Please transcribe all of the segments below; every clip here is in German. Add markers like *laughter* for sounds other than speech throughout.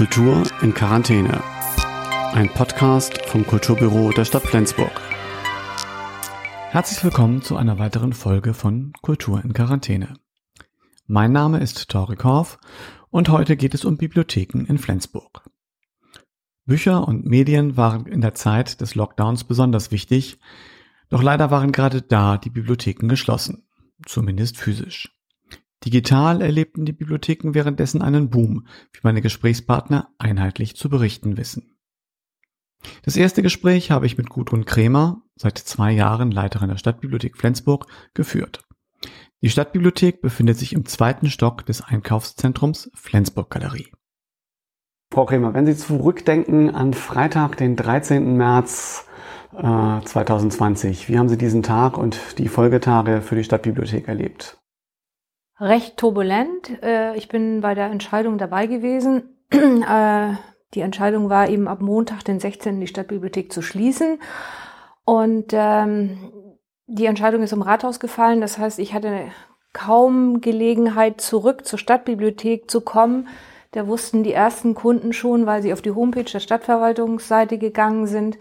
Kultur in Quarantäne. Ein Podcast vom Kulturbüro der Stadt Flensburg. Herzlich willkommen zu einer weiteren Folge von Kultur in Quarantäne. Mein Name ist Tori Korf und heute geht es um Bibliotheken in Flensburg. Bücher und Medien waren in der Zeit des Lockdowns besonders wichtig, doch leider waren gerade da die Bibliotheken geschlossen, zumindest physisch. Digital erlebten die Bibliotheken währenddessen einen Boom, wie meine Gesprächspartner einheitlich zu berichten wissen. Das erste Gespräch habe ich mit Gudrun Krämer, seit zwei Jahren Leiterin der Stadtbibliothek Flensburg, geführt. Die Stadtbibliothek befindet sich im zweiten Stock des Einkaufszentrums Flensburg Galerie. Frau Krämer, wenn Sie zurückdenken an Freitag, den 13. März äh, 2020, wie haben Sie diesen Tag und die Folgetage für die Stadtbibliothek erlebt? Recht turbulent. Äh, ich bin bei der Entscheidung dabei gewesen. *clears throat* Äh, die Entscheidung war eben ab Montag, den 16. die Stadtbibliothek zu schließen. Und ähm, die Entscheidung ist im Rathaus gefallen. Das heißt, ich hatte kaum Gelegenheit, zurück zur Stadtbibliothek zu kommen. Da wussten die ersten Kunden schon, weil sie auf die Homepage der Stadtverwaltungsseite gegangen sind,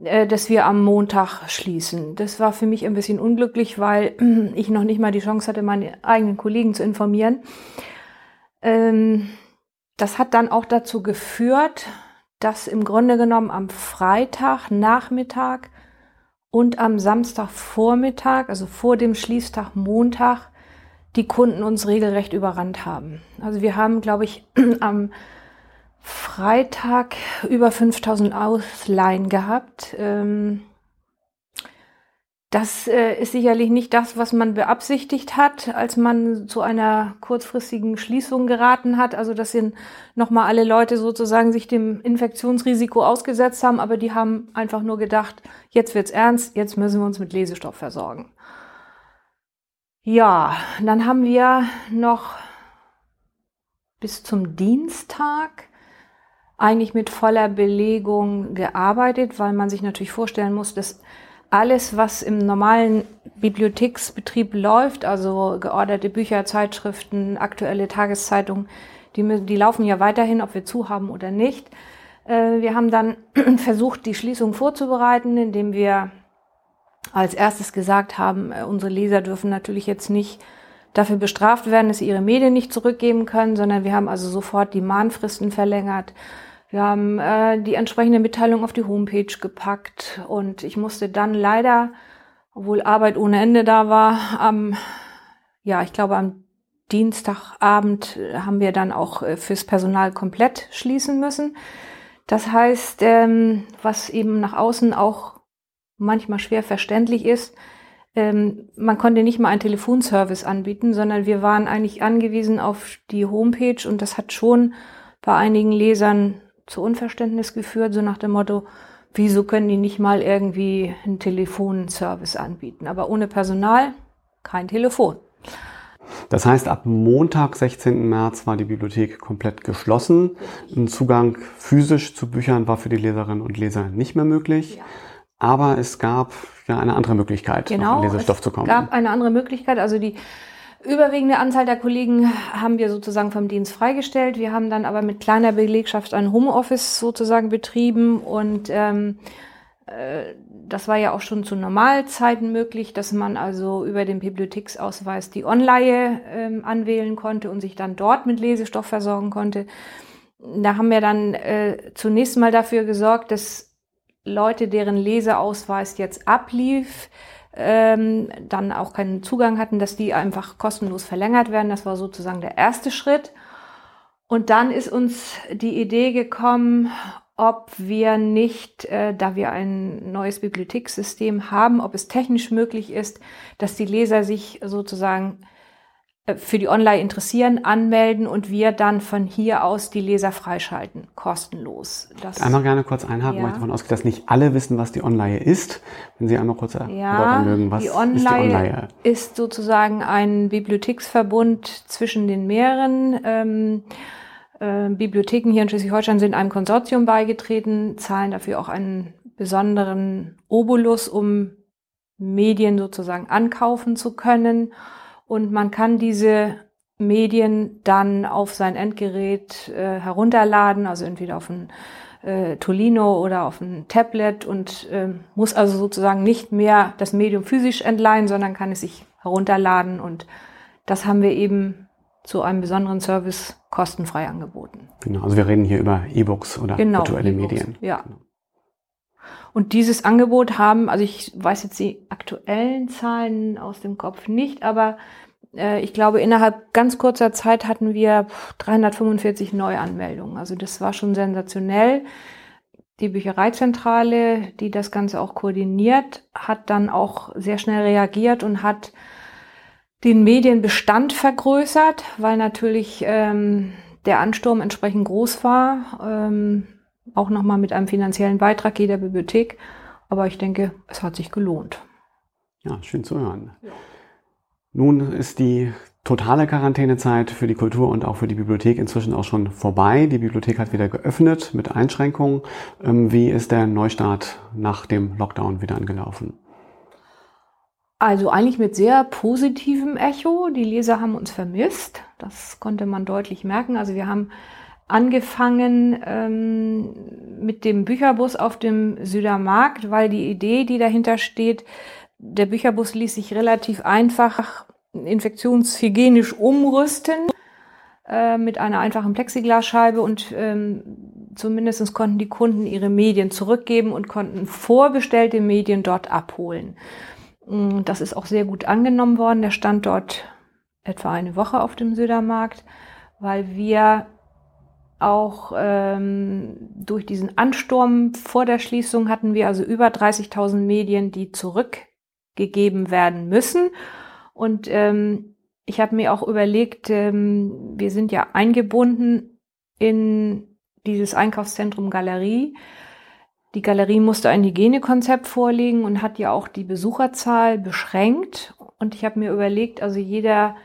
dass wir am Montag schließen. Das war für mich ein bisschen unglücklich, weil *clears throat* ich noch nicht mal die Chance hatte, meine eigenen Kollegen zu informieren. Ähm, das hat dann auch dazu geführt, dass im Grunde genommen am Freitag Nachmittag und am Samstagvormittag, also vor dem Schließtag Montag, die Kunden uns regelrecht überrannt haben. Also wir haben, glaube ich, *clears throat* am Freitag über 5000 Ausleihen gehabt. Ähm, das äh, ist sicherlich nicht das, was man beabsichtigt hat, als man zu einer kurzfristigen Schließung geraten hat. Also dass sind nochmal alle Leute sozusagen sich dem Infektionsrisiko ausgesetzt haben, aber die haben einfach nur gedacht, jetzt wird's ernst, jetzt müssen wir uns mit Lesestoff versorgen. Ja, dann haben wir noch bis zum Dienstag eigentlich mit voller Belegung gearbeitet, weil man sich natürlich vorstellen muss, dass alles, was im normalen Bibliotheksbetrieb läuft, also georderte Bücher, Zeitschriften, aktuelle Tageszeitungen, die, die laufen ja weiterhin, ob wir zu haben oder nicht. Äh, wir haben dann *clears throat* versucht, die Schließung vorzubereiten, indem wir als erstes gesagt haben, äh, unsere Leser dürfen natürlich jetzt nicht dafür bestraft werden, dass sie ihre Medien nicht zurückgeben können, sondern wir haben also sofort die Mahnfristen verlängert. Wir haben äh, die entsprechende Mitteilung auf die Homepage gepackt und ich musste dann leider, obwohl Arbeit ohne Ende da war, am, ja, ich glaube am Dienstagabend haben wir dann auch äh, fürs Personal komplett schließen müssen. Das heißt, ähm, was eben nach außen auch manchmal schwer verständlich ist, ähm, man konnte nicht mal einen Telefonservice anbieten, sondern wir waren eigentlich angewiesen auf die Homepage und das hat schon bei einigen Lesern zu Unverständnis geführt, so nach dem Motto, wieso können die nicht mal irgendwie einen Telefonservice anbieten? Aber ohne Personal kein Telefon. Das heißt, ab Montag, 16. März, war die Bibliothek komplett geschlossen. Ein Zugang physisch zu Büchern war für die Leserinnen und Leser nicht mehr möglich. Ja. Aber es gab ja eine andere Möglichkeit, genau, an Lesestoff zu kommen. Es gab eine andere Möglichkeit. Also die überwiegende Anzahl der Kollegen haben wir sozusagen vom Dienst freigestellt. Wir haben dann aber mit kleiner Belegschaft ein Homeoffice sozusagen betrieben und ähm, äh, das war ja auch schon zu Normalzeiten möglich, dass man also über den Bibliotheksausweis die Online ähm, anwählen konnte und sich dann dort mit Lesestoff versorgen konnte. Da haben wir dann äh, zunächst mal dafür gesorgt, dass Leute, deren Leseausweis jetzt ablief, ähm, dann auch keinen Zugang hatten, dass die einfach kostenlos verlängert werden. Das war sozusagen der erste Schritt. Und dann ist uns die Idee gekommen, ob wir nicht, äh, da wir ein neues Bibliothekssystem haben, ob es technisch möglich ist, dass die Leser sich sozusagen für die Online interessieren, anmelden und wir dann von hier aus die Leser freischalten, kostenlos. Das, einmal gerne kurz einhaken, ja. weil ich davon ausgehe, dass nicht alle wissen, was die Online ist. Wenn Sie einmal kurz ja, mögen, was die Online ist die Online? Ist sozusagen ein Bibliotheksverbund zwischen den mehreren ähm, äh, Bibliotheken hier in Schleswig-Holstein sind einem Konsortium beigetreten, zahlen dafür auch einen besonderen Obolus, um Medien sozusagen ankaufen zu können. Und man kann diese Medien dann auf sein Endgerät äh, herunterladen, also entweder auf ein äh, Tolino oder auf ein Tablet und äh, muss also sozusagen nicht mehr das Medium physisch entleihen, sondern kann es sich herunterladen und das haben wir eben zu einem besonderen Service kostenfrei angeboten. Genau, also wir reden hier über E-Books oder genau, virtuelle e Medien. Ja. Genau. Und dieses Angebot haben, also ich weiß jetzt die aktuellen Zahlen aus dem Kopf nicht, aber äh, ich glaube, innerhalb ganz kurzer Zeit hatten wir 345 Neuanmeldungen. Also das war schon sensationell. Die Büchereizentrale, die das Ganze auch koordiniert, hat dann auch sehr schnell reagiert und hat den Medienbestand vergrößert, weil natürlich ähm, der Ansturm entsprechend groß war. Ähm, auch nochmal mit einem finanziellen Beitrag jeder Bibliothek. Aber ich denke, es hat sich gelohnt. Ja, schön zu hören. Ja. Nun ist die totale Quarantänezeit für die Kultur und auch für die Bibliothek inzwischen auch schon vorbei. Die Bibliothek hat wieder geöffnet mit Einschränkungen. Ähm, wie ist der Neustart nach dem Lockdown wieder angelaufen? Also eigentlich mit sehr positivem Echo. Die Leser haben uns vermisst. Das konnte man deutlich merken. Also wir haben angefangen ähm, mit dem Bücherbus auf dem Südermarkt, weil die Idee, die dahinter steht, der Bücherbus ließ sich relativ einfach infektionshygienisch umrüsten äh, mit einer einfachen Plexiglasscheibe und ähm, zumindest konnten die Kunden ihre Medien zurückgeben und konnten vorbestellte Medien dort abholen. Mm, das ist auch sehr gut angenommen worden. Der stand dort etwa eine Woche auf dem Södermarkt, weil wir auch ähm, durch diesen Ansturm vor der Schließung hatten wir also über 30.000 Medien, die zurückgegeben werden müssen. Und ähm, ich habe mir auch überlegt, ähm, wir sind ja eingebunden in dieses Einkaufszentrum Galerie. Die Galerie musste ein Hygienekonzept vorlegen und hat ja auch die Besucherzahl beschränkt. Und ich habe mir überlegt, also jeder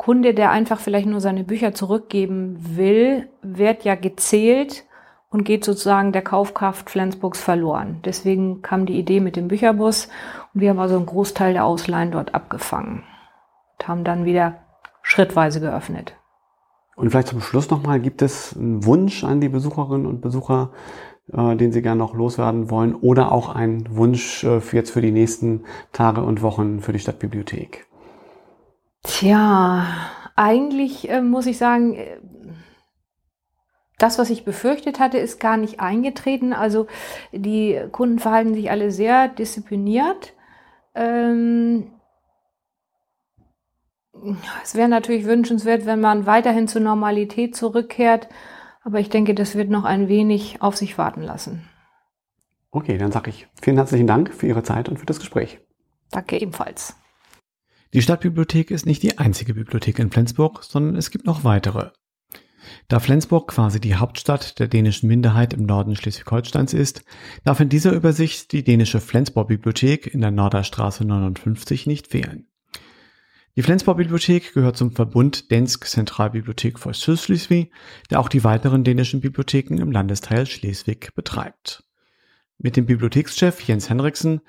Kunde, der einfach vielleicht nur seine Bücher zurückgeben will, wird ja gezählt und geht sozusagen der Kaufkraft Flensburgs verloren. Deswegen kam die Idee mit dem Bücherbus und wir haben also einen Großteil der Ausleihen dort abgefangen und haben dann wieder schrittweise geöffnet. Und vielleicht zum Schluss nochmal, gibt es einen Wunsch an die Besucherinnen und Besucher, äh, den Sie gerne noch loswerden wollen oder auch ein Wunsch äh, für jetzt für die nächsten Tage und Wochen für die Stadtbibliothek? Tja, eigentlich äh, muss ich sagen, äh, das, was ich befürchtet hatte, ist gar nicht eingetreten. Also die Kunden verhalten sich alle sehr diszipliniert. Ähm, es wäre natürlich wünschenswert, wenn man weiterhin zur Normalität zurückkehrt. Aber ich denke, das wird noch ein wenig auf sich warten lassen. Okay, dann sage ich vielen herzlichen Dank für Ihre Zeit und für das Gespräch. Danke ebenfalls. Die Stadtbibliothek ist nicht die einzige Bibliothek in Flensburg, sondern es gibt noch weitere. Da Flensburg quasi die Hauptstadt der dänischen Minderheit im Norden Schleswig-Holsteins ist, darf in dieser Übersicht die dänische Flensburg-Bibliothek in der Norderstraße 59 nicht fehlen. Die Flensburg-Bibliothek gehört zum Verbund Densk Zentralbibliothek for Sydslesvig, der auch die weiteren dänischen Bibliotheken im Landesteil Schleswig betreibt. Mit dem Bibliothekschef Jens Henriksen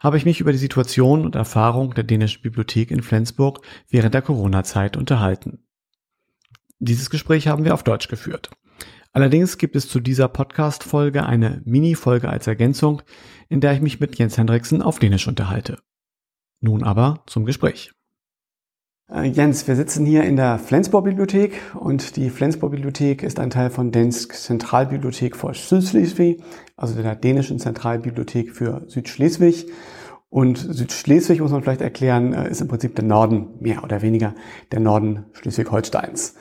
habe ich mich über die Situation und Erfahrung der dänischen Bibliothek in Flensburg während der Corona-Zeit unterhalten. Dieses Gespräch haben wir auf Deutsch geführt. Allerdings gibt es zu dieser Podcast-Folge eine Mini-Folge als Ergänzung, in der ich mich mit Jens Henriksen auf Dänisch unterhalte. Nun aber zum Gespräch. Äh, Jens, wir sitzen hier in der Flensburg-Bibliothek und die Flensburg-Bibliothek ist ein Teil von Densk Zentralbibliothek für Südschleswig, also der dänischen Zentralbibliothek für Südschleswig. Und Südschleswig, muss man vielleicht erklären, äh, ist im Prinzip der Norden, mehr oder weniger der Norden Schleswig-Holsteins.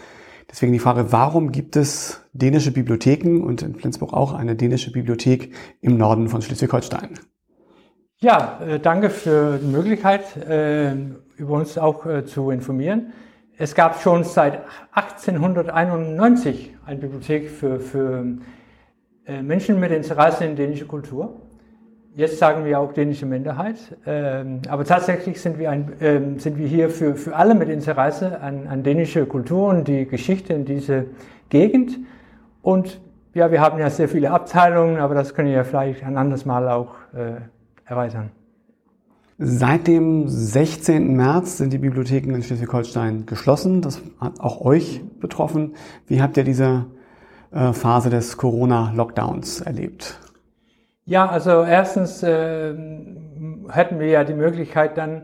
Deswegen die Frage, warum gibt es dänische Bibliotheken und in Flensburg auch eine dänische Bibliothek im Norden von Schleswig-Holstein? Ja, äh, danke für die Möglichkeit, über uns auch äh, zu informieren. Es gab schon seit 1891 eine Bibliothek für, für äh, Menschen mit Interesse in dänische Kultur. Jetzt sagen wir auch dänische Minderheit, ähm, aber tatsächlich sind wir, ein, ähm, sind wir hier für, für alle mit Interesse an, an dänische Kultur und die Geschichte in dieser Gegend. Und ja, wir haben ja sehr viele Abteilungen, aber das können wir vielleicht ein anderes Mal auch äh, erweitern. Seit dem 16. März sind die Bibliotheken in Schleswig-Holstein geschlossen. Das hat auch euch betroffen. Wie habt ihr diese äh, Phase des Corona-Lockdowns erlebt? Ja, also erstens äh, hätten wir ja die Möglichkeit dann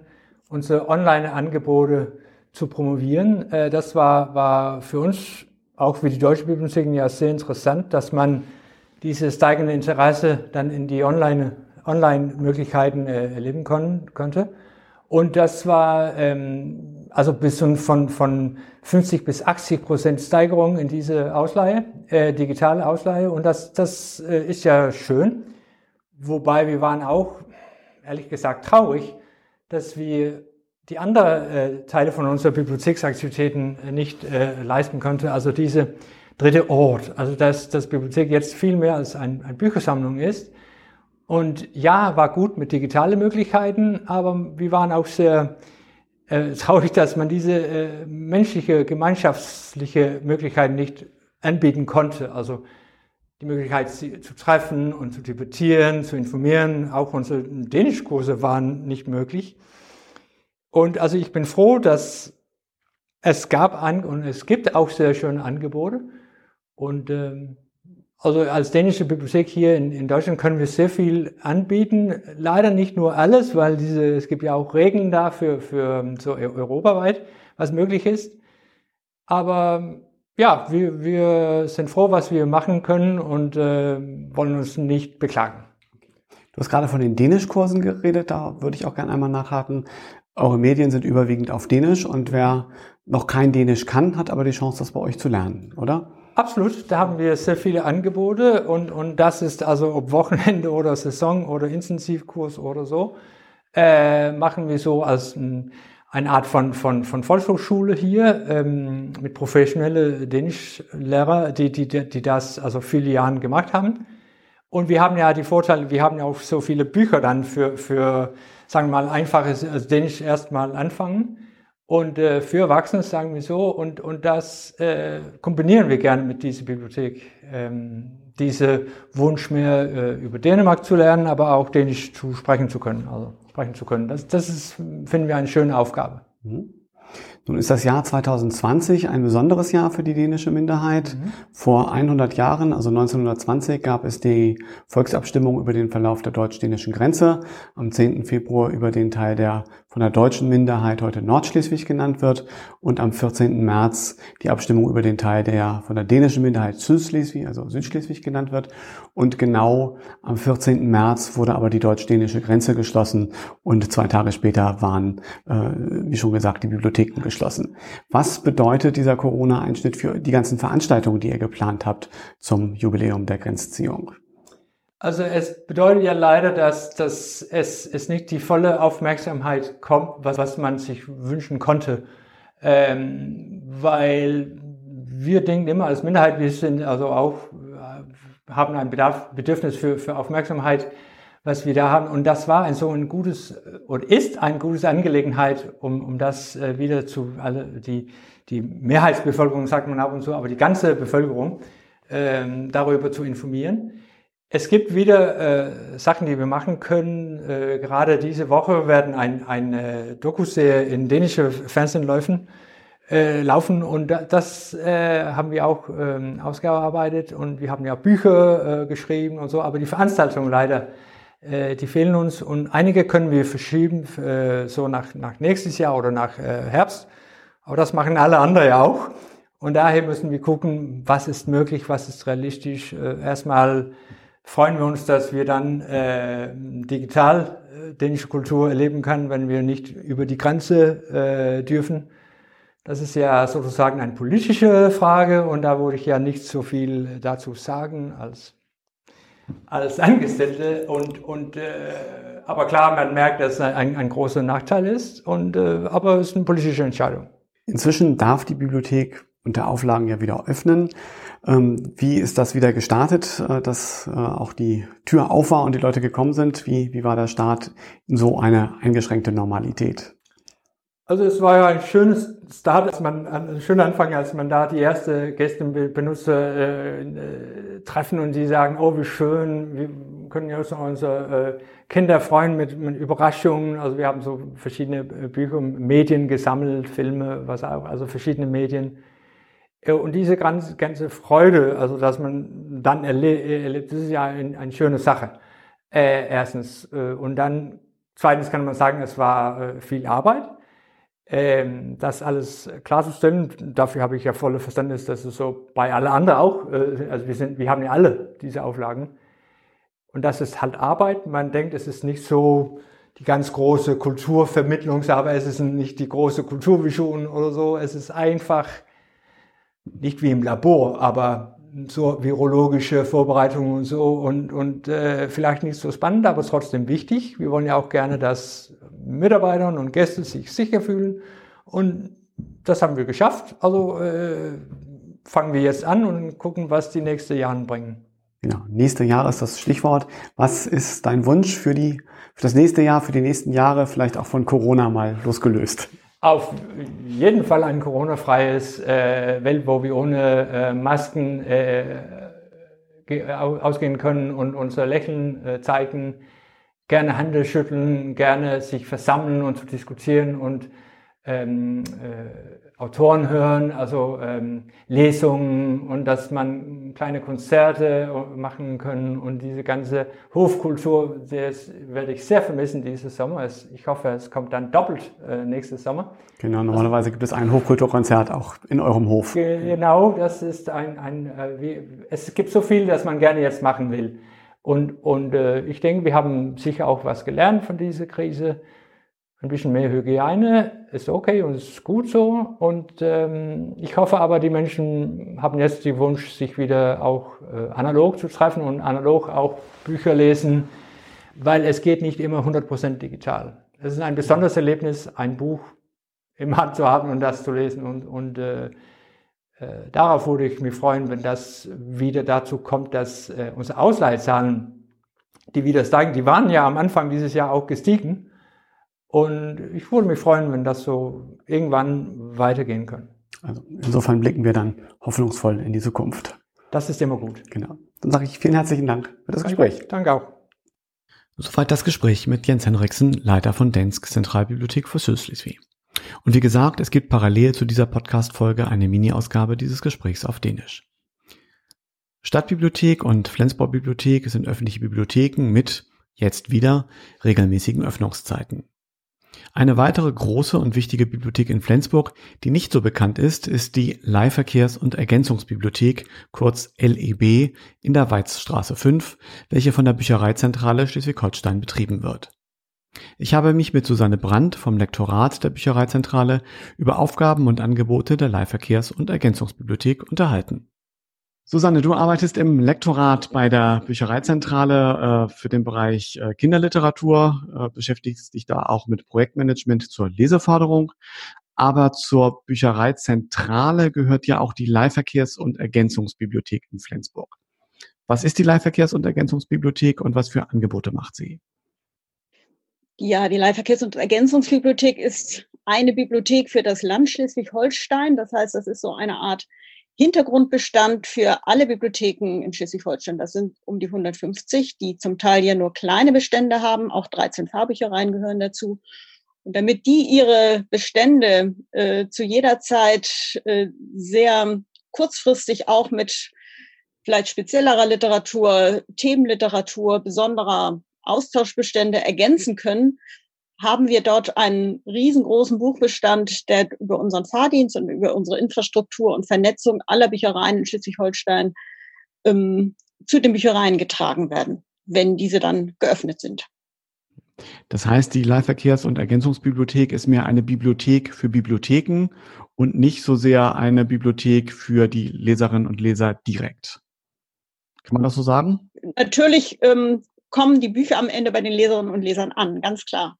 unsere Online-Angebote zu promovieren. Äh, das war, war für uns auch wie die Deutsche Bibliotheken ja sehr interessant, dass man dieses steigende Interesse dann in die Online Online-Möglichkeiten äh, erleben kon konnte. Und das war ähm, also bis von, von 50 bis 80 Prozent Steigerung in diese Ausleihe, äh, digitale Ausleihe. Und das, das äh, ist ja schön. Wobei wir waren auch, ehrlich gesagt, traurig, dass wir die anderen äh, Teile von unserer Bibliotheksaktivitäten äh, nicht äh, leisten konnten. Also diese dritte Ort. Also dass das Bibliothek jetzt viel mehr als ein, eine Büchersammlung ist, und ja, war gut mit digitalen Möglichkeiten, aber wir waren auch sehr äh, *laughs* traurig, dass man diese äh, menschliche, gemeinschaftliche Möglichkeiten nicht anbieten konnte. Also die Möglichkeit sie zu treffen und zu debattieren, zu informieren. Auch unsere Dänischkurse waren nicht möglich. Und also ich bin froh, dass es gab und es gibt auch sehr schöne Angebote. Und ähm, also als dänische Bibliothek hier in, in, Deutschland können wir sehr viel anbieten. Leider nicht nur alles, weil diese, es gibt ja auch Regeln dafür für so europaweit, was möglich ist. Aber ja, wir, wir sind froh, was wir machen können und äh, wollen uns nicht beklagen. Du hast gerade von den Dänischkursen geredet, da würde ich auch gerne einmal nachhaken. Eure Medien sind überwiegend auf Dänisch und wer noch kein Dänisch kann, hat aber die Chance, das bei euch zu lernen, oder? Absolut, da haben wir sehr viele Angebote und, und das ist also ob Wochenende oder Saison oder Intensivkurs oder so, äh, machen wir so als ein, eine Art von, von, von Volkshochschule hier ähm, mit professionellen Dänischlehrer, die, die, die das also viele Jahre gemacht haben. Und wir haben ja die Vorteile, wir haben ja auch so viele Bücher dann für, für sagen wir mal, einfaches also Dänisch erstmal anfangen. Und äh, für Erwachsene sagen wir so, und, und das äh, kombinieren wir gerne mit dieser Bibliothek. Ähm, diese Wunsch mehr äh, über Dänemark zu lernen, aber auch Dänisch zu sprechen zu können, also sprechen zu können. Das, das ist, finden wir eine schöne Aufgabe. Mhm. Nun ist das Jahr 2020 ein besonderes Jahr für die dänische Minderheit. Mhm. Vor 100 Jahren, also 1920, gab es die Volksabstimmung über den Verlauf der deutsch-dänischen Grenze. Am 10. Februar über den Teil, der von der deutschen Minderheit heute Nordschleswig genannt wird. Und am 14. März die Abstimmung über den Teil, der von der dänischen Minderheit Südschleswig, also Südschleswig genannt wird. Und genau am 14. März wurde aber die deutsch-dänische Grenze geschlossen. Und zwei Tage später waren, äh, wie schon gesagt, die Bibliotheken geschlossen. Was bedeutet dieser Corona-Einschnitt für die ganzen Veranstaltungen, die ihr geplant habt zum Jubiläum der Grenzziehung? Also es bedeutet ja leider, dass, dass es, es nicht die volle Aufmerksamkeit kommt, was, was man sich wünschen konnte. Ähm, weil wir denken immer als Minderheit, wir sind also auch, äh, haben ein Bedarf, Bedürfnis für, für Aufmerksamkeit was wir da haben. Und das war ein so ein gutes und ist ein gutes Angelegenheit, um, um das äh, wieder zu, also die, die Mehrheitsbevölkerung sagt man ab und zu, aber die ganze Bevölkerung ähm, darüber zu informieren. Es gibt wieder äh, Sachen, die wir machen können. Äh, gerade diese Woche werden ein, eine Dokuserie in dänische Fernsehen laufen, äh, laufen und das äh, haben wir auch ähm, ausgearbeitet und wir haben ja Bücher äh, geschrieben und so, aber die Veranstaltung leider äh, die fehlen uns und einige können wir verschieben, äh, so nach, nach nächstes Jahr oder nach äh, Herbst. Aber das machen alle anderen ja auch. Und daher müssen wir gucken, was ist möglich, was ist realistisch. Äh, erstmal freuen wir uns, dass wir dann äh, digital äh, dänische Kultur erleben können, wenn wir nicht über die Grenze äh, dürfen. Das ist ja sozusagen eine politische Frage und da würde ich ja nicht so viel dazu sagen als als Angestellte und, und äh, aber klar, man merkt, dass es ein, ein großer Nachteil ist und äh, aber es ist eine politische Entscheidung. Inzwischen darf die Bibliothek unter Auflagen ja wieder öffnen. Ähm, wie ist das wieder gestartet, äh, dass äh, auch die Tür auf war und die Leute gekommen sind? Wie, wie war der Start in so eine eingeschränkte Normalität? Also es war ja ein schönes Start, als man, ein schöner Anfang, als man da die erste Gäste Benutzer äh, treffen und die sagen, oh wie schön, wir können ja unsere äh, Kinder freuen mit, mit Überraschungen. Also wir haben so verschiedene Bücher, Medien gesammelt, Filme, was auch, also verschiedene Medien. Und diese ganze, Freude, also dass man dann erlebt, das ist ja ein, eine schöne Sache. Äh, erstens. Äh, und dann, zweitens kann man sagen, es war äh, viel Arbeit ähm, das alles klarzustellen. Dafür habe ich ja volle Verständnis, dass es so bei alle anderen auch, äh, also wir sind, wir haben ja alle diese Auflagen. Und das ist halt Arbeit. Man denkt, es ist nicht so die ganz große Kulturvermittlungsarbeit, es ist nicht die große Kulturvision oder so. Es ist einfach nicht wie im Labor, aber so virologische Vorbereitungen und so und, und äh, vielleicht nicht so spannend, aber trotzdem wichtig. Wir wollen ja auch gerne, dass Mitarbeiter und Gäste sich sicher fühlen und das haben wir geschafft. Also äh, fangen wir jetzt an und gucken, was die nächsten Jahre bringen. Genau, nächste Jahr ist das Stichwort. Was ist dein Wunsch für, die, für das nächste Jahr, für die nächsten Jahre, vielleicht auch von Corona mal losgelöst? Auf jeden Fall ein Corona-freies äh, Welt, wo wir ohne äh, Masken äh, ausgehen können und unser Lächeln äh, zeigen, gerne Hände schütteln, gerne sich versammeln und zu diskutieren und ähm, äh, Autoren hören, also ähm, Lesungen und dass man kleine Konzerte machen können und diese ganze Hofkultur, das werde ich sehr vermissen dieses Sommer. Ich hoffe, es kommt dann doppelt äh, nächstes Sommer. Genau, normalerweise gibt es ein Hofkulturkonzert auch in eurem Hof. Genau, das ist ein, ein äh, wie, es gibt so viel, das man gerne jetzt machen will. Und, und äh, ich denke, wir haben sicher auch was gelernt von dieser Krise ein bisschen mehr Hygiene ist okay und ist gut so. Und ähm, ich hoffe aber, die Menschen haben jetzt den Wunsch, sich wieder auch äh, analog zu treffen und analog auch Bücher lesen, weil es geht nicht immer 100% digital. Es ist ein besonderes Erlebnis, ein Buch im Hand zu haben und das zu lesen. Und, und äh, äh, darauf würde ich mich freuen, wenn das wieder dazu kommt, dass äh, unsere Ausleihzahlen, die wieder steigen, die waren ja am Anfang dieses Jahr auch gestiegen. Und ich würde mich freuen, wenn das so irgendwann weitergehen kann. Also insofern blicken wir dann hoffnungsvoll in die Zukunft. Das ist immer gut. Genau. Dann sage ich vielen herzlichen Dank für das Gespräch. Danke auch. Soweit das Gespräch mit Jens Henriksen, Leiter von Densk Zentralbibliothek für Südschleswig. Und wie gesagt, es gibt parallel zu dieser Podcast-Folge eine Mini-Ausgabe dieses Gesprächs auf Dänisch. Stadtbibliothek und Flensburg Bibliothek sind öffentliche Bibliotheken mit, jetzt wieder, regelmäßigen Öffnungszeiten. Eine weitere große und wichtige Bibliothek in Flensburg, die nicht so bekannt ist, ist die Leihverkehrs- und Ergänzungsbibliothek, kurz LEB, in der Weizstraße 5, welche von der Büchereizentrale Schleswig-Holstein betrieben wird. Ich habe mich mit Susanne Brandt vom Lektorat der Büchereizentrale über Aufgaben und Angebote der Leihverkehrs- und Ergänzungsbibliothek unterhalten. Susanne, du arbeitest im Lektorat bei der Büchereizentrale äh, für den Bereich äh, Kinderliteratur, äh, beschäftigst dich da auch mit Projektmanagement zur Leseförderung. Aber zur Büchereizentrale gehört ja auch die Leihverkehrs- und Ergänzungsbibliothek in Flensburg. Was ist die Leihverkehrs- und Ergänzungsbibliothek und was für Angebote macht sie? Ja, die Leihverkehrs- und Ergänzungsbibliothek ist eine Bibliothek für das Land Schleswig-Holstein. Das heißt, das ist so eine Art Hintergrundbestand für alle Bibliotheken in Schleswig-Holstein. Das sind um die 150, die zum Teil ja nur kleine Bestände haben. Auch 13 Fahrbüchereien gehören dazu. Und damit die ihre Bestände äh, zu jeder Zeit äh, sehr kurzfristig auch mit vielleicht speziellerer Literatur, Themenliteratur, besonderer Austauschbestände ergänzen können, haben wir dort einen riesengroßen Buchbestand, der über unseren Fahrdienst und über unsere Infrastruktur und Vernetzung aller Büchereien in Schleswig-Holstein ähm, zu den Büchereien getragen werden, wenn diese dann geöffnet sind. Das heißt, die Leihverkehrs- und Ergänzungsbibliothek ist mehr eine Bibliothek für Bibliotheken und nicht so sehr eine Bibliothek für die Leserinnen und Leser direkt. Kann man das so sagen? Natürlich ähm, kommen die Bücher am Ende bei den Leserinnen und Lesern an, ganz klar.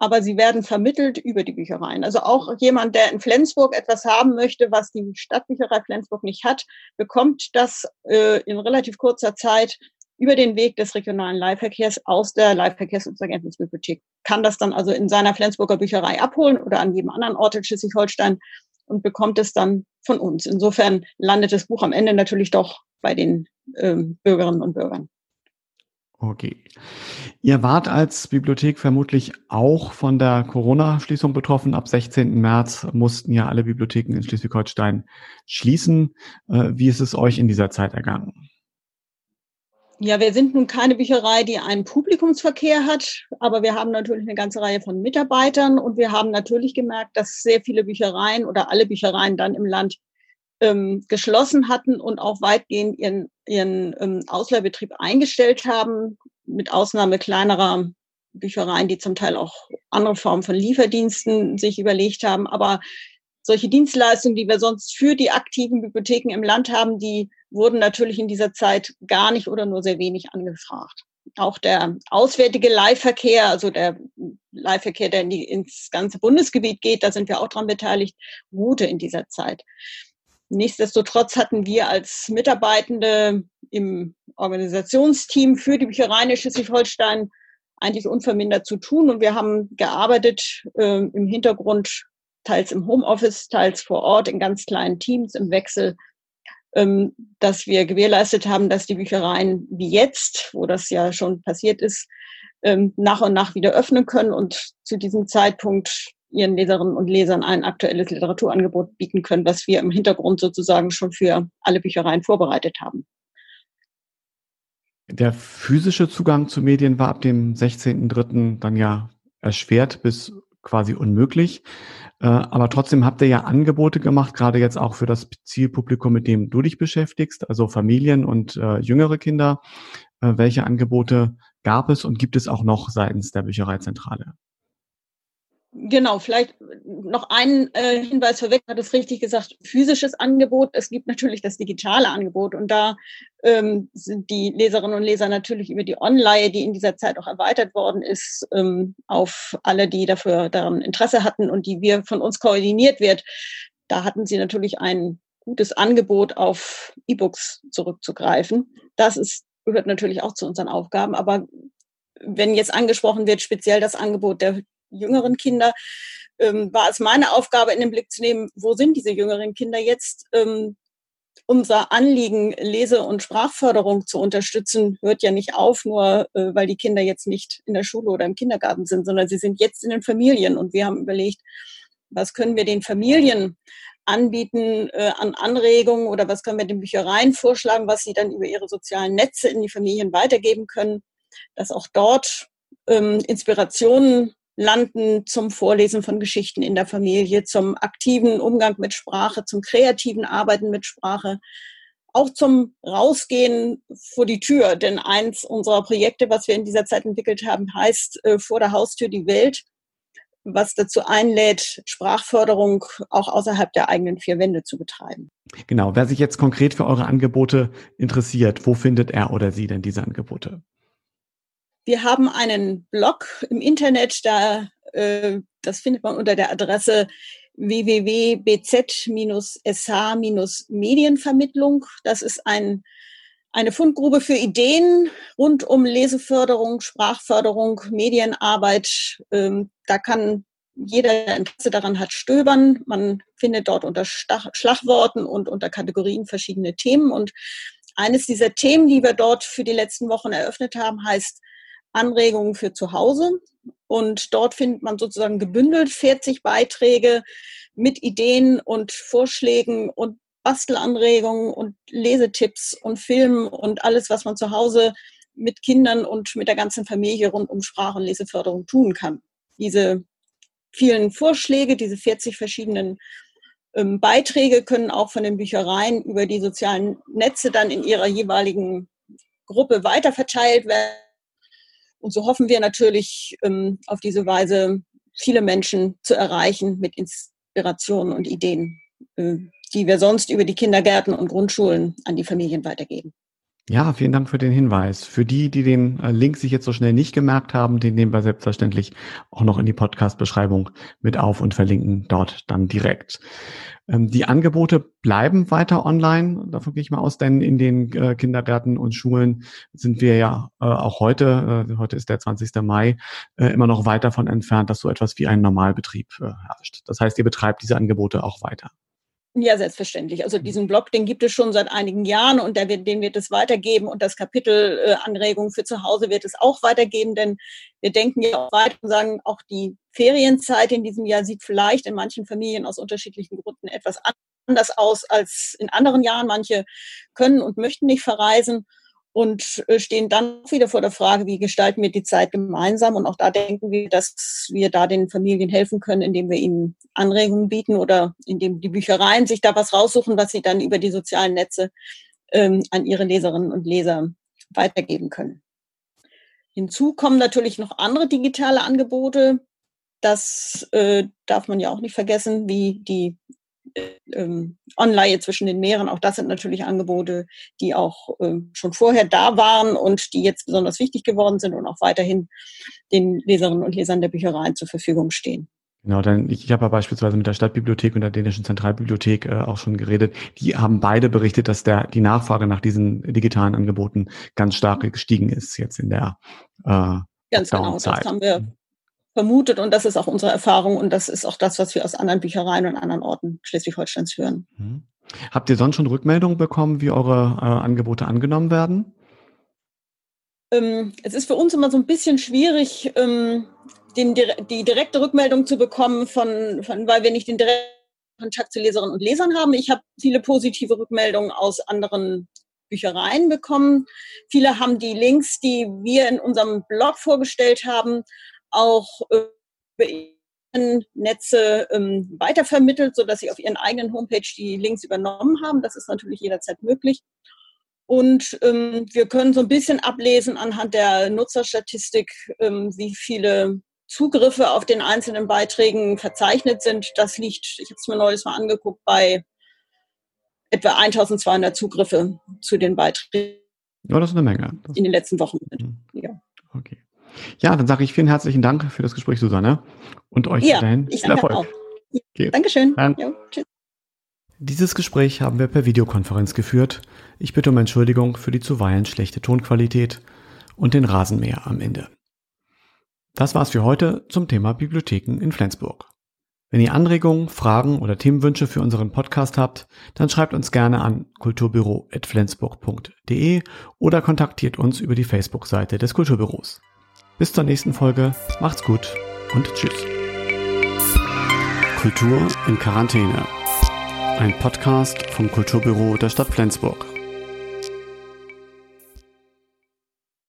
Aber sie werden vermittelt über die Büchereien. Also auch jemand, der in Flensburg etwas haben möchte, was die Stadtbücherei Flensburg nicht hat, bekommt das äh, in relativ kurzer Zeit über den Weg des regionalen Leihverkehrs aus der Leihverkehrs- und Ergänzungsbibliothek. Kann das dann also in seiner Flensburger Bücherei abholen oder an jedem anderen Ort in Schleswig-Holstein und bekommt es dann von uns. Insofern landet das Buch am Ende natürlich doch bei den ähm, Bürgerinnen und Bürgern. Okay. Ihr wart als Bibliothek vermutlich auch von der Corona-Schließung betroffen. Ab 16. März mussten ja alle Bibliotheken in Schleswig-Holstein schließen. Äh, wie ist es euch in dieser Zeit ergangen? Ja, wir sind nun keine Bücherei, die einen Publikumsverkehr hat, aber wir haben natürlich eine ganze Reihe von Mitarbeitern und wir haben natürlich gemerkt, dass sehr viele Büchereien oder alle Büchereien dann im Land ähm, geschlossen hatten und auch weitgehend ihren, ihren ähm, Ausleihbetrieb eingestellt haben, mit Ausnahme kleinerer Büchereien, die zum Teil auch andere Formen von Lieferdiensten sich überlegt haben. Aber solche Dienstleistungen, die wir sonst für die aktiven Bibliotheken im Land haben, die wurden natürlich in dieser Zeit gar nicht oder nur sehr wenig angefragt. Auch der auswärtige Leihverkehr, also der Leihverkehr, der in die, ins ganze Bundesgebiet geht, da sind wir auch dran beteiligt, ruhte in dieser Zeit. Nichtsdestotrotz hatten wir als Mitarbeitende im Organisationsteam für die Büchereien in Schleswig-Holstein eigentlich unvermindert zu tun. Und wir haben gearbeitet äh, im Hintergrund, teils im Homeoffice, teils vor Ort in ganz kleinen Teams im Wechsel, ähm, dass wir gewährleistet haben, dass die Büchereien wie jetzt, wo das ja schon passiert ist, ähm, nach und nach wieder öffnen können. Und zu diesem Zeitpunkt ihren Leserinnen und Lesern ein aktuelles Literaturangebot bieten können, was wir im Hintergrund sozusagen schon für alle Büchereien vorbereitet haben. Der physische Zugang zu Medien war ab dem 16.03. dann ja erschwert bis quasi unmöglich. Äh, aber trotzdem habt ihr ja Angebote gemacht, gerade jetzt auch für das Zielpublikum, mit dem du dich beschäftigst, also Familien und äh, jüngere Kinder. Äh, welche Angebote gab es und gibt es auch noch seitens der Büchereizentrale? Genau, vielleicht noch ein äh, Hinweis vorweg, hat es richtig gesagt, physisches Angebot. Es gibt natürlich das digitale Angebot und da ähm, sind die Leserinnen und Leser natürlich über die Online, die in dieser Zeit auch erweitert worden ist, ähm, auf alle, die dafür daran Interesse hatten und die wir von uns koordiniert wird. Da hatten sie natürlich ein gutes Angebot auf E-Books zurückzugreifen. Das ist, gehört natürlich auch zu unseren Aufgaben, aber wenn jetzt angesprochen wird, speziell das Angebot der jüngeren Kinder, ähm, war es meine Aufgabe, in den Blick zu nehmen, wo sind diese jüngeren Kinder jetzt? Ähm, unser Anliegen, Lese- und Sprachförderung zu unterstützen, hört ja nicht auf, nur äh, weil die Kinder jetzt nicht in der Schule oder im Kindergarten sind, sondern sie sind jetzt in den Familien. Und wir haben überlegt, was können wir den Familien anbieten äh, an Anregungen oder was können wir den Büchereien vorschlagen, was sie dann über ihre sozialen Netze in die Familien weitergeben können, dass auch dort ähm, Inspirationen landen zum Vorlesen von Geschichten in der Familie, zum aktiven Umgang mit Sprache, zum kreativen Arbeiten mit Sprache, auch zum Rausgehen vor die Tür. Denn eins unserer Projekte, was wir in dieser Zeit entwickelt haben, heißt äh, vor der Haustür die Welt, was dazu einlädt, Sprachförderung auch außerhalb der eigenen vier Wände zu betreiben. Genau, wer sich jetzt konkret für eure Angebote interessiert, wo findet er oder sie denn diese Angebote? Wir haben einen Blog im Internet, da, äh, das findet man unter der Adresse www.bz-sh-medienvermittlung. Das ist ein, eine Fundgrube für Ideen rund um Leseförderung, Sprachförderung, Medienarbeit. Ähm, da kann jeder, der Interesse daran hat, stöbern. Man findet dort unter Stach Schlagworten und unter Kategorien verschiedene Themen. Und eines dieser Themen, die wir dort für die letzten Wochen eröffnet haben, heißt Anregungen für zu Hause. Und dort findet man sozusagen gebündelt 40 Beiträge mit Ideen und Vorschlägen und Bastelanregungen und Lesetipps und Filmen und alles, was man zu Hause mit Kindern und mit der ganzen Familie rund um Sprach- und Leseförderung tun kann. Diese vielen Vorschläge, diese 40 verschiedenen ähm, Beiträge können auch von den Büchereien über die sozialen Netze dann in ihrer jeweiligen Gruppe weiterverteilt werden und so hoffen wir natürlich ähm, auf diese Weise viele Menschen zu erreichen mit Inspirationen und Ideen, äh, die wir sonst über die Kindergärten und Grundschulen an die Familien weitergeben. Ja, vielen Dank für den Hinweis. Für die, die den äh, Link sich jetzt so schnell nicht gemerkt haben, den nehmen wir selbstverständlich auch noch in die Podcast-Beschreibung mit auf und verlinken dort dann direkt. Ähm, die Angebote bleiben weiter online, davon gehe ich mal aus, denn in den äh, Kindergärten und Schulen sind wir ja äh, auch heute, heute ist der 20. Mai, immer noch weit davon entfernt, dass so etwas wie ein Normalbetrieb herrscht. Das heißt, ihr betreibt diese Angebote auch weiter. Ja, selbstverständlich. Also diesen Blog, den gibt es schon seit einigen Jahren und der wird, den wird es weitergeben und das Kapitel äh, Anregungen für zu Hause wird es auch weitergeben, denn wir denken ja auch weiter und sagen, auch die Ferienzeit in diesem Jahr sieht vielleicht in manchen Familien aus unterschiedlichen Gründen etwas anders aus als in anderen Jahren. Manche können und möchten nicht verreisen und äh, stehen dann wieder vor der Frage, wie gestalten wir die Zeit gemeinsam. Und auch da denken wir, dass wir da den Familien helfen können, indem wir ihnen Anregungen bieten oder indem die Büchereien sich da was raussuchen, was sie dann über die sozialen Netze ähm, an ihre Leserinnen und Leser weitergeben können. Hinzu kommen natürlich noch andere digitale Angebote. Das äh, darf man ja auch nicht vergessen, wie die ähm, Online zwischen den Meeren. Auch das sind natürlich Angebote, die auch ähm, schon vorher da waren und die jetzt besonders wichtig geworden sind und auch weiterhin den Leserinnen und Lesern der Büchereien zur Verfügung stehen. Genau, denn ich, ich habe ja beispielsweise mit der Stadtbibliothek und der dänischen Zentralbibliothek äh, auch schon geredet. Die haben beide berichtet, dass der die Nachfrage nach diesen digitalen Angeboten ganz stark gestiegen ist jetzt in der äh, Ganz genau, das haben wir mhm vermutet und das ist auch unsere Erfahrung und das ist auch das, was wir aus anderen Büchereien und anderen Orten Schleswig-Holsteins hören. Mhm. Habt ihr sonst schon Rückmeldungen bekommen, wie eure äh, Angebote angenommen werden? Ähm, es ist für uns immer so ein bisschen schwierig, ähm, den, die direkte Rückmeldung zu bekommen, von, von, weil wir nicht den direkten Kontakt zu Leserinnen und Lesern haben. Ich habe viele positive Rückmeldungen aus anderen Büchereien bekommen. Viele haben die Links, die wir in unserem Blog vorgestellt haben, auch über Netze ähm, weitervermittelt, sodass sie auf ihren eigenen Homepage die Links übernommen haben. Das ist natürlich jederzeit möglich. Und ähm, wir können so ein bisschen ablesen anhand der Nutzerstatistik, ähm, wie viele Zugriffe auf den einzelnen Beiträgen verzeichnet sind. Das liegt, ich habe es mir neulich mal angeguckt, bei etwa 1200 Zugriffe zu den Beiträgen. Ja, das ist eine Menge. in den letzten Wochen. Mhm. Ja. Okay. Ja, dann sage ich vielen herzlichen Dank für das Gespräch, Susanne. Und euch ja, dahin viel Erfolg. Auch. Okay. Dankeschön. Dank. Ja, tschüss. Dieses Gespräch haben wir per Videokonferenz geführt. Ich bitte um Entschuldigung für die zuweilen schlechte Tonqualität und den Rasenmäher am Ende. Das war's für heute zum Thema Bibliotheken in Flensburg. Wenn ihr Anregungen, Fragen oder Themenwünsche für unseren Podcast habt, dann schreibt uns gerne an kulturbüro.flensburg.de oder kontaktiert uns über die Facebook-Seite des Kulturbüros. Bis zur nächsten Folge. Macht's gut und tschüss. Kultur in Quarantäne. Ein Podcast vom Kulturbüro der Stadt Flensburg.